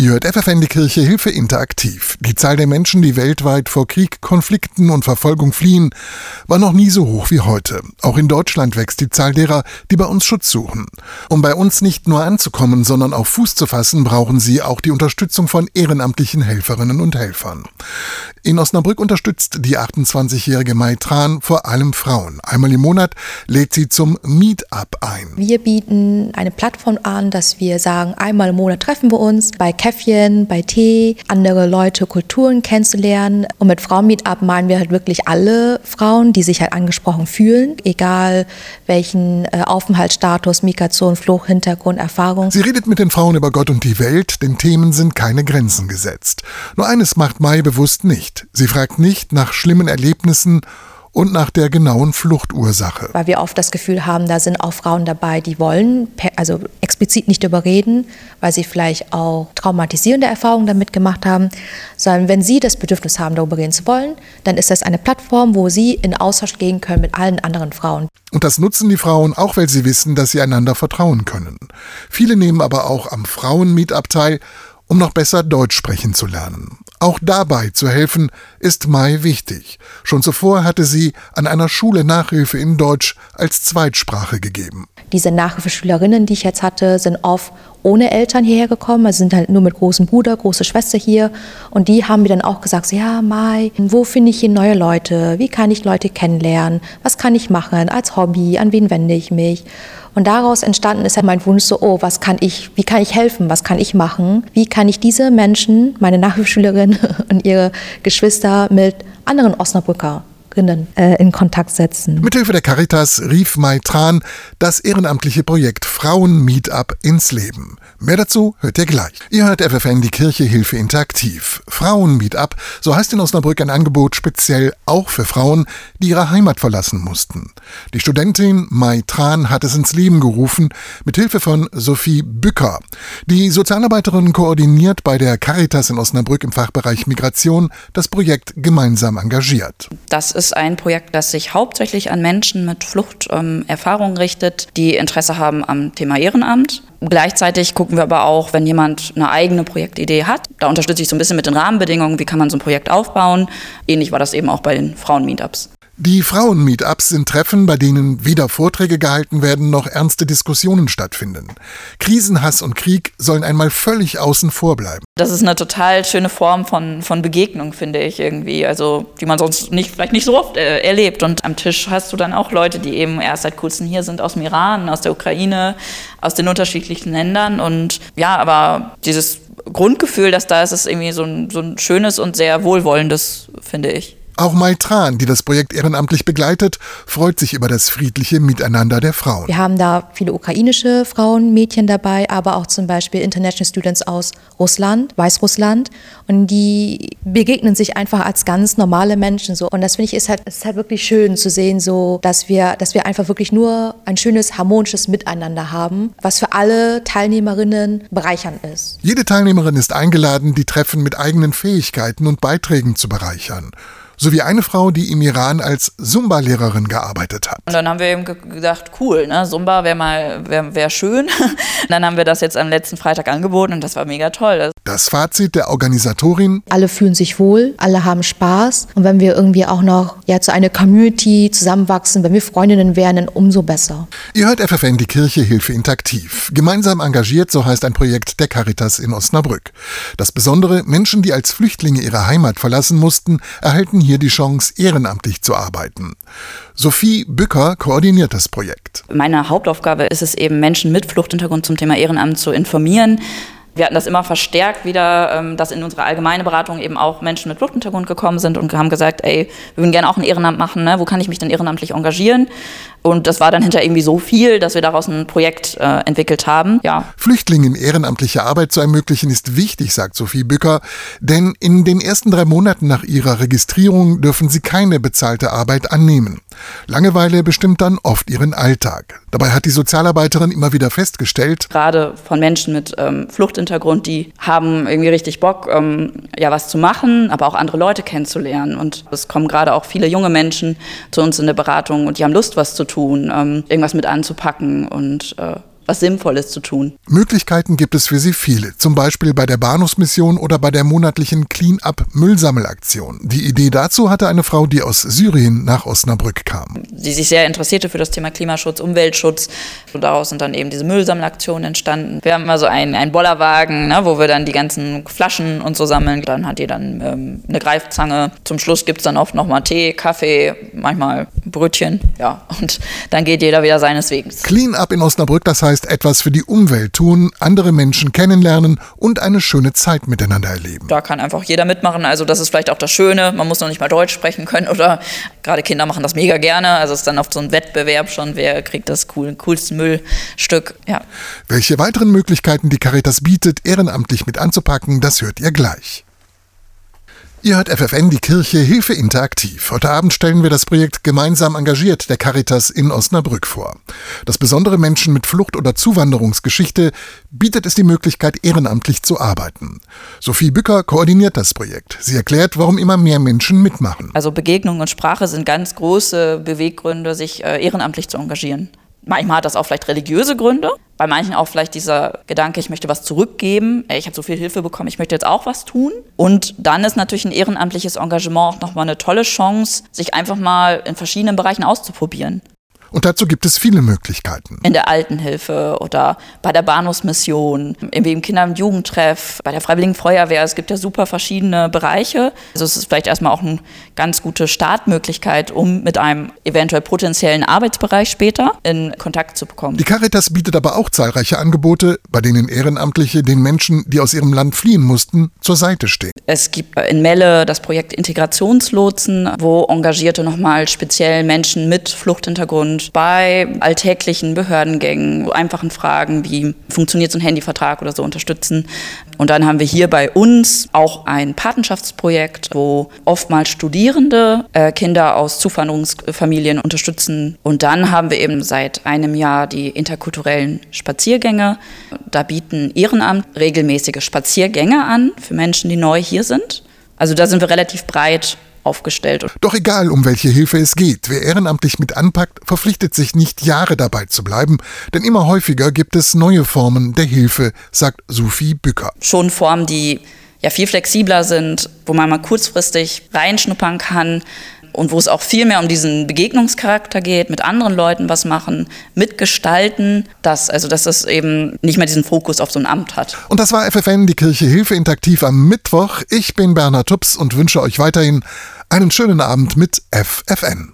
Ihr hört FFN die Kirche Hilfe interaktiv. Die Zahl der Menschen, die weltweit vor Krieg, Konflikten und Verfolgung fliehen, war noch nie so hoch wie heute. Auch in Deutschland wächst die Zahl derer, die bei uns Schutz suchen. Um bei uns nicht nur anzukommen, sondern auch Fuß zu fassen, brauchen sie auch die Unterstützung von ehrenamtlichen Helferinnen und Helfern. In Osnabrück unterstützt die 28-jährige Mai Tran vor allem Frauen. Einmal im Monat lädt sie zum Meetup ein. Wir bieten eine Plattform an, dass wir sagen, einmal im Monat treffen wir uns bei Käffchen, bei Tee, andere Leute, Kulturen kennenzulernen. Und mit Frauen-Meetup meinen wir halt wirklich alle Frauen, die sich halt angesprochen fühlen, egal welchen äh, Aufenthaltsstatus, Migration, Flucht, Hintergrund, Erfahrung. Sie redet mit den Frauen über Gott und die Welt, den Themen sind keine Grenzen gesetzt. Nur eines macht Mai bewusst nicht. Sie fragt nicht nach schlimmen Erlebnissen und nach der genauen Fluchtursache. Weil wir oft das Gefühl haben, da sind auch Frauen dabei, die wollen also explizit nicht darüber reden, weil sie vielleicht auch traumatisierende Erfahrungen damit gemacht haben, sondern wenn sie das Bedürfnis haben, darüber reden zu wollen, dann ist das eine Plattform, wo sie in Austausch gehen können mit allen anderen Frauen. Und das nutzen die Frauen auch, weil sie wissen, dass sie einander vertrauen können. Viele nehmen aber auch am Frauen-Meetup teil, um noch besser Deutsch sprechen zu lernen. Auch dabei zu helfen, ist Mai wichtig. Schon zuvor hatte sie an einer Schule Nachhilfe in Deutsch als Zweitsprache gegeben. Diese Nachhilfeschülerinnen, die ich jetzt hatte, sind oft ohne Eltern hierher gekommen, also sind halt nur mit großem Bruder, große Schwester hier. Und die haben mir dann auch gesagt, so, ja, Mai, wo finde ich hier neue Leute? Wie kann ich Leute kennenlernen? Was kann ich machen als Hobby? An wen wende ich mich? Und daraus entstanden ist halt mein Wunsch so, oh, was kann ich, wie kann ich helfen, was kann ich machen? Wie kann ich diese Menschen, meine Nachhilfeschülerinnen und ihre Geschwister mit anderen Osnabrücker äh, in Kontakt setzen. Mithilfe der Caritas rief Maitran das ehrenamtliche Projekt Frauen Meetup ins Leben. Mehr dazu hört ihr gleich. Ihr hört FFN die Kirche Hilfe interaktiv. Frauen Meetup, so heißt in Osnabrück ein Angebot speziell auch für Frauen, die ihre Heimat verlassen mussten. Die Studentin Mai Tran hat es ins Leben gerufen, mit Hilfe von Sophie Bücker. Die Sozialarbeiterin koordiniert bei der Caritas in Osnabrück im Fachbereich Migration das Projekt gemeinsam engagiert. Das ist ein Projekt, das sich hauptsächlich an Menschen mit Fluchterfahrung ähm, richtet, die Interesse haben am Thema Ehrenamt. Gleichzeitig gucken wir aber auch, wenn jemand eine eigene Projektidee hat. Da unterstütze ich so ein bisschen mit den Rahmenbedingungen, wie kann man so ein Projekt aufbauen. Ähnlich war das eben auch bei den Frauen-Meetups. Die Frauen-Meetups sind Treffen, bei denen weder Vorträge gehalten werden noch ernste Diskussionen stattfinden. Krisenhass und Krieg sollen einmal völlig außen vor bleiben. Das ist eine total schöne Form von, von Begegnung, finde ich irgendwie. Also, die man sonst nicht, vielleicht nicht so oft äh, erlebt. Und am Tisch hast du dann auch Leute, die eben erst seit kurzem hier sind aus dem Iran, aus der Ukraine, aus den unterschiedlichen Ländern. Und ja, aber dieses Grundgefühl, das da ist, ist irgendwie so ein, so ein schönes und sehr wohlwollendes, finde ich. Auch Maitran, die das Projekt ehrenamtlich begleitet, freut sich über das friedliche Miteinander der Frauen. Wir haben da viele ukrainische Frauen, Mädchen dabei, aber auch zum Beispiel International Students aus Russland, Weißrussland. Und die begegnen sich einfach als ganz normale Menschen. So. Und das finde ich ist halt, ist halt wirklich schön zu sehen, so, dass, wir, dass wir einfach wirklich nur ein schönes, harmonisches Miteinander haben, was für alle Teilnehmerinnen bereichernd ist. Jede Teilnehmerin ist eingeladen, die Treffen mit eigenen Fähigkeiten und Beiträgen zu bereichern sowie eine Frau, die im Iran als Zumba-Lehrerin gearbeitet hat. Und dann haben wir eben gedacht, cool, ne? Zumba wäre mal wär, wär schön. dann haben wir das jetzt am letzten Freitag angeboten und das war mega toll. Das Fazit der Organisatorin: Alle fühlen sich wohl, alle haben Spaß und wenn wir irgendwie auch noch ja, zu einer Community zusammenwachsen, wenn wir Freundinnen wären, dann umso besser. Ihr hört FFN die Kirche Hilfe interaktiv. Gemeinsam engagiert, so heißt ein Projekt der Caritas in Osnabrück. Das Besondere, Menschen, die als Flüchtlinge ihre Heimat verlassen mussten, erhalten hier hier die Chance, ehrenamtlich zu arbeiten. Sophie Bücker koordiniert das Projekt. Meine Hauptaufgabe ist es eben, Menschen mit Fluchthintergrund zum Thema Ehrenamt zu informieren. Wir hatten das immer verstärkt wieder, ähm, dass in unsere allgemeine Beratung eben auch Menschen mit Fluchthintergrund gekommen sind und haben gesagt, ey, wir würden gerne auch ein Ehrenamt machen, ne? wo kann ich mich denn ehrenamtlich engagieren? Und das war dann hinter irgendwie so viel, dass wir daraus ein Projekt äh, entwickelt haben. Ja. Flüchtlingen ehrenamtliche Arbeit zu ermöglichen ist wichtig, sagt Sophie Bücker, denn in den ersten drei Monaten nach ihrer Registrierung dürfen sie keine bezahlte Arbeit annehmen. Langeweile bestimmt dann oft ihren Alltag. Dabei hat die Sozialarbeiterin immer wieder festgestellt, gerade von Menschen mit ähm, Fluchthintergrund, die haben irgendwie richtig Bock, ähm, ja was zu machen, aber auch andere Leute kennenzulernen. Und es kommen gerade auch viele junge Menschen zu uns in der Beratung und die haben Lust, was zu tun, ähm, irgendwas mit anzupacken und äh, was Sinnvolles zu tun. Möglichkeiten gibt es für sie viele, zum Beispiel bei der Bahnhofsmission oder bei der monatlichen Clean-up Müllsammelaktion. Die Idee dazu hatte eine Frau, die aus Syrien nach Osnabrück kam. Die sich sehr interessierte für das Thema Klimaschutz, Umweltschutz und daraus sind dann eben diese Müllsammelaktionen entstanden. Wir haben immer so einen, einen Bollerwagen, ne, wo wir dann die ganzen Flaschen und so sammeln. Dann hat die dann ähm, eine Greifzange. Zum Schluss gibt es dann oft nochmal Tee, Kaffee, manchmal Brötchen. Ja, und dann geht jeder wieder seines Weges. Clean Up in Osnabrück, das heißt etwas für die Umwelt tun, andere Menschen kennenlernen und eine schöne Zeit miteinander erleben. Da kann einfach jeder mitmachen. Also das ist vielleicht auch das Schöne. Man muss noch nicht mal Deutsch sprechen können oder gerade Kinder machen das mega gerne. Also es ist dann oft so ein Wettbewerb schon, wer kriegt das cool, coolste Müllstück. Ja. Welche weiteren Möglichkeiten die Caritas bietet, ehrenamtlich mit anzupacken, das hört ihr gleich. Ihr hört FFN, die Kirche Hilfe interaktiv. Heute Abend stellen wir das Projekt Gemeinsam engagiert der Caritas in Osnabrück vor. Das besondere Menschen mit Flucht- oder Zuwanderungsgeschichte bietet es die Möglichkeit, ehrenamtlich zu arbeiten. Sophie Bücker koordiniert das Projekt. Sie erklärt, warum immer mehr Menschen mitmachen. Also Begegnung und Sprache sind ganz große Beweggründe, sich äh, ehrenamtlich zu engagieren. Manchmal hat das auch vielleicht religiöse Gründe. Bei manchen auch vielleicht dieser Gedanke, ich möchte was zurückgeben. Ich habe so viel Hilfe bekommen, ich möchte jetzt auch was tun. Und dann ist natürlich ein ehrenamtliches Engagement auch nochmal eine tolle Chance, sich einfach mal in verschiedenen Bereichen auszuprobieren. Und dazu gibt es viele Möglichkeiten. In der Altenhilfe oder bei der Bahnhofsmission, im Kinder- und Jugendtreff, bei der Freiwilligen Feuerwehr. Es gibt ja super verschiedene Bereiche. Also es ist vielleicht erstmal auch eine ganz gute Startmöglichkeit, um mit einem eventuell potenziellen Arbeitsbereich später in Kontakt zu bekommen. Die Caritas bietet aber auch zahlreiche Angebote, bei denen Ehrenamtliche den Menschen, die aus ihrem Land fliehen mussten, zur Seite stehen. Es gibt in Melle das Projekt Integrationslotsen, wo Engagierte nochmal speziell Menschen mit Fluchthintergrund bei alltäglichen Behördengängen, einfachen Fragen wie funktioniert so ein Handyvertrag oder so unterstützen. Und dann haben wir hier bei uns auch ein Patenschaftsprojekt, wo oftmals Studierende äh, Kinder aus Zuwanderungsfamilien unterstützen. Und dann haben wir eben seit einem Jahr die interkulturellen Spaziergänge. Da bieten Ehrenamt regelmäßige Spaziergänge an für Menschen, die neu hier sind. Also da sind wir relativ breit aufgestellt. Doch egal, um welche Hilfe es geht, wer ehrenamtlich mit anpackt, verpflichtet sich nicht Jahre dabei zu bleiben, denn immer häufiger gibt es neue Formen der Hilfe, sagt Sophie Bücker. Schon Formen, die ja viel flexibler sind, wo man mal kurzfristig reinschnuppern kann, und wo es auch viel mehr um diesen Begegnungscharakter geht, mit anderen Leuten was machen, mitgestalten, dass, also dass es eben nicht mehr diesen Fokus auf so ein Amt hat. Und das war FFN, die Kirche Hilfe Interaktiv am Mittwoch. Ich bin Bernhard Tups und wünsche euch weiterhin einen schönen Abend mit FFN.